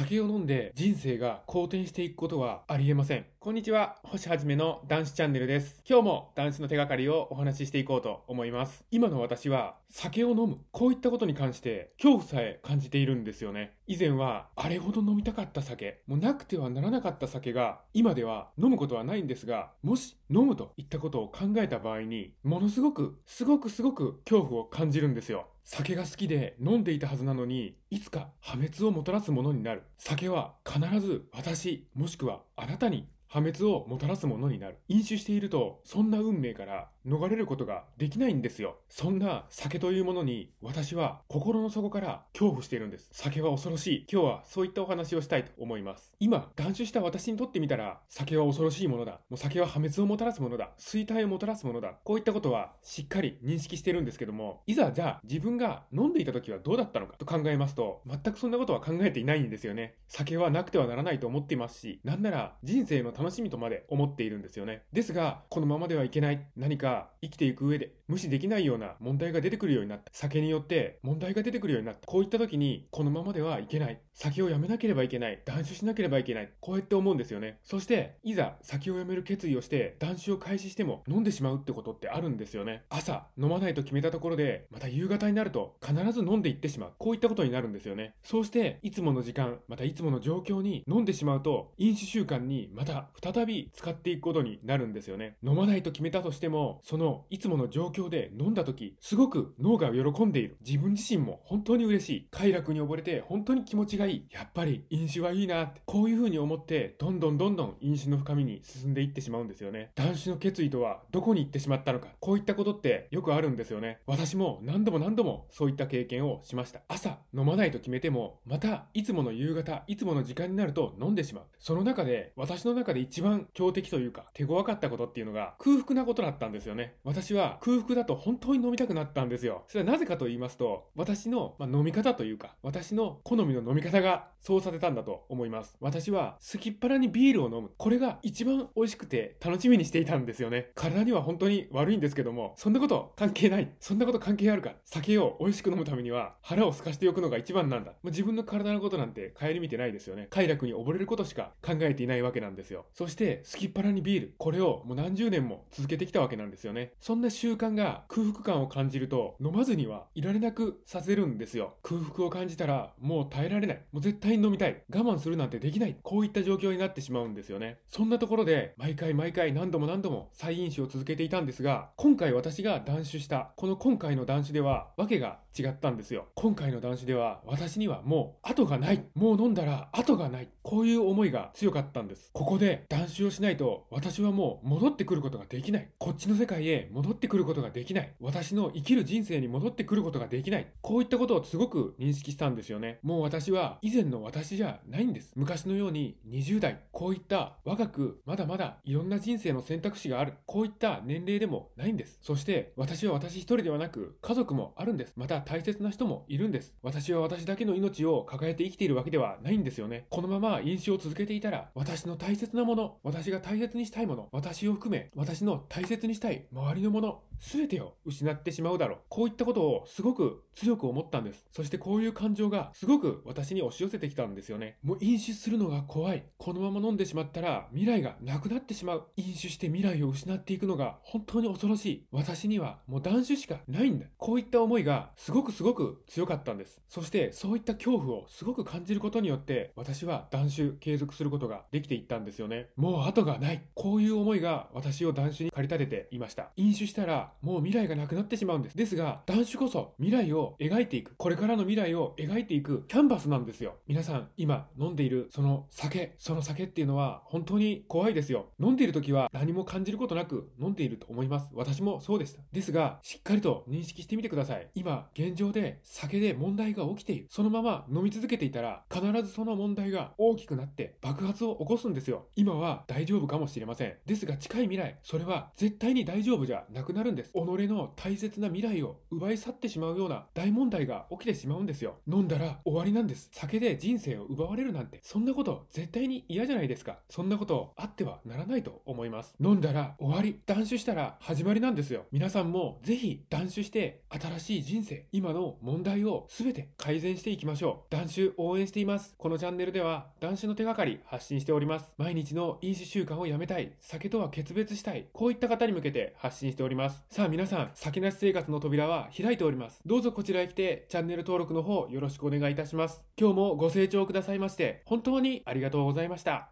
酒を飲んで人生が好転していくことはありえません。こんにちは、星はじめの男子チャンネルです。今日も男子の手がかりをお話ししていこうと思います。今の私は酒を飲む、こういったことに関して恐怖さえ感じているんですよね。以前はあれほど飲みたかった酒、もうなくてはならなかった酒が今では飲むことはないんですが、もし飲むといったことを考えた場合に、ものすごく、すごくすごく恐怖を感じるんですよ。酒が好きで飲んでいたはずなのに、いつか破滅をもたらすものになる。酒は必ず私、もしくはあなたに破滅をもたらすものになる。飲酒していると、そんな運命から逃れることができないんですよ。そんな酒というものに私は心の底から恐怖しているんです。酒は恐ろしい。今日はそういったお話をしたいと思います。今、断酒した私にとってみたら、酒は恐ろしいものだ。もう酒は破滅をもたらすものだ。衰退をもたらすものだ。こういったことはしっかり認識してるんですけども、いざじゃあ自分が飲んでいた時はどうだったのかと考えますと、全くそんなことは考えていないんですよね。酒はなくてはならないと思っていますし、なんなら人生の楽しみとまで思っているんですよね。ですが、このままではいけない。何か生きていく上で無視できないような問題が出てくるようになった。酒によって問題が出てくるようになった。こういった時に、このままではいけない。酒をやめなければいけない。断酒しなければいけない。こうやって思うんですよね。そして、いざ酒をやめる決意をして断酒を開始しても飲んでしまうってことってあるんですよね。朝、飲まないと決めたところで、また夕方になると必ず飲んでいってしまう。こういったことになるんですよね。そうして、いつもの時間、またいつもの状況に飲んでしまうと、飲酒習慣にまた再び使っていくことになるんですよね。飲まないと決めたとしても、そのいつもの状況で飲んだ時、すごく脳が喜んでいる。自分自身も本当に嬉しい。快楽に溺れて本当に気持ちがいい。やっぱり飲酒はいいなって、こういう風に思って、どんどんどんどん飲酒の深みに進んでいってしまうんですよね。男子の決意とはどこに行ってしまったのか。こういったことってよくあるんですよね。私も何度も何度もそういった経験をしました。朝、飲まないと決めても、またいつもの夕方、いつもの時間になると飲んでしまう。その中で、私の中で一番強敵というか、手強かったことっていうのが空腹なことだったんですよね。私は空腹だと本当に飲みたくなったんですよ。それはなぜかと言いますと、私の、ま飲み方というか、私の好みの飲み方がそうさせたんだと思います。私は好きっ腹にビールを飲む。これが一番美味しくて楽しみにしていたんですよね。体には本当に悪いんですけども、そんなこと関係ない。そんなこと関係あるか。酒を美味しく飲むためには腹を空かしておくのが一番なんだ。自分の体のことなんて顧みてないですよね。快楽に溺れることしか考えていないわけなんですよ。そして好きっ腹にビール。これをもう何十年も続けてきたわけなんですよね。そんな習慣が空腹感を感じると飲まずにはいられなくさせるんですよ。空腹を感じたらもう耐えられない。もう絶対に飲みたい。我慢するなんてできない。こういった状況になってしまうんですよね。そんなところで毎回毎回何度も何度も再飲酒を続けていたんですが、今回私が断酒した、この今回の断酒では訳が違ったんですよ。今回の断酒では私にはもう後がない。もう飲んだら後がない。こういう思いが強かったんです。ここで断酒をしないと私はもう戻ってくることができない。こっちの世界へ戻ってくることができない。私の生きる人生に戻ってくることができない。こういったことをすごく認識したんですよね。もう私は以前の私じゃないんです。昔のように20代、こういった若くまだまだいろんな人生の選択肢がある。こういった年齢でもないんです。そして私は私一人ではなく家族もあるんです。また大切な人もいるんです。私は私だけの命を抱えて生きているわけではないんですよね。このまま飲酒を続けていたら私の大切なもの、私が大切にしたいもの、私を含め私の大切にしたい周りのもの、全てを失ってしまうだろう。こういったことをすごく強く思ったんです。そしてこういう感情がすごく私に押し寄せてきたんですよね。もう飲酒するのが怖い。このまま飲んでしまったら未来がなくなってしまう。飲酒して未来を失っていくのが本当に恐ろしい。私にはもう断酒しかないんだ。こういった思いがすごくすごく強かったんです。そしてそういった恐怖をすごく感じることによって私は断酒継続することができていったんですよね。ねもう後がない。こういう思いが私を断酒に駆り立てていました。飲酒したらもう未来がなくなってしまうんです。ですが断酒こそ未来を描いていく。これからの未来を描いていくキャンバスなんですよ。皆さん今飲んでいるその酒、その酒っていうのは本当に怖いですよ。飲んでいる時は何も感じることなく飲んでいると思います。私もそうでした。ですが、しっかりと認識してみてください。今、現状で酒で問題が起きている。そのまま飲み続けていたら、必ずその問題が大きくなって爆発を起こすんですよ。今は大丈夫かもしれません。ですが近い未来、それは絶対に大丈夫じゃなくなるんです。己の大切な未来を奪い去ってしまうような大問題が起きてしまうんですよ。飲んだら終わりなんです。酒で人生を奪われるなんて、そんなこと絶対に嫌じゃないですか。そんなことあってはならないと思います。飲んだら終わり、断酒したら始まりなんですよ。皆さんもぜひ断酒して新しい人生、今の問題を全て改善していきましょう。断酒応援しています。このチャンネルでは断酒の手がかり発信しております。毎日の飲酒習慣をやめたい、酒とは決別したい、こういった方に向けて発信しております。さあ皆さん、酒なし生活の扉は開いております。どうぞこちらへ来てチャンネル登録の方よろしくお願いいたします。今日もご清聴くださいまして、本当にありがとうございました。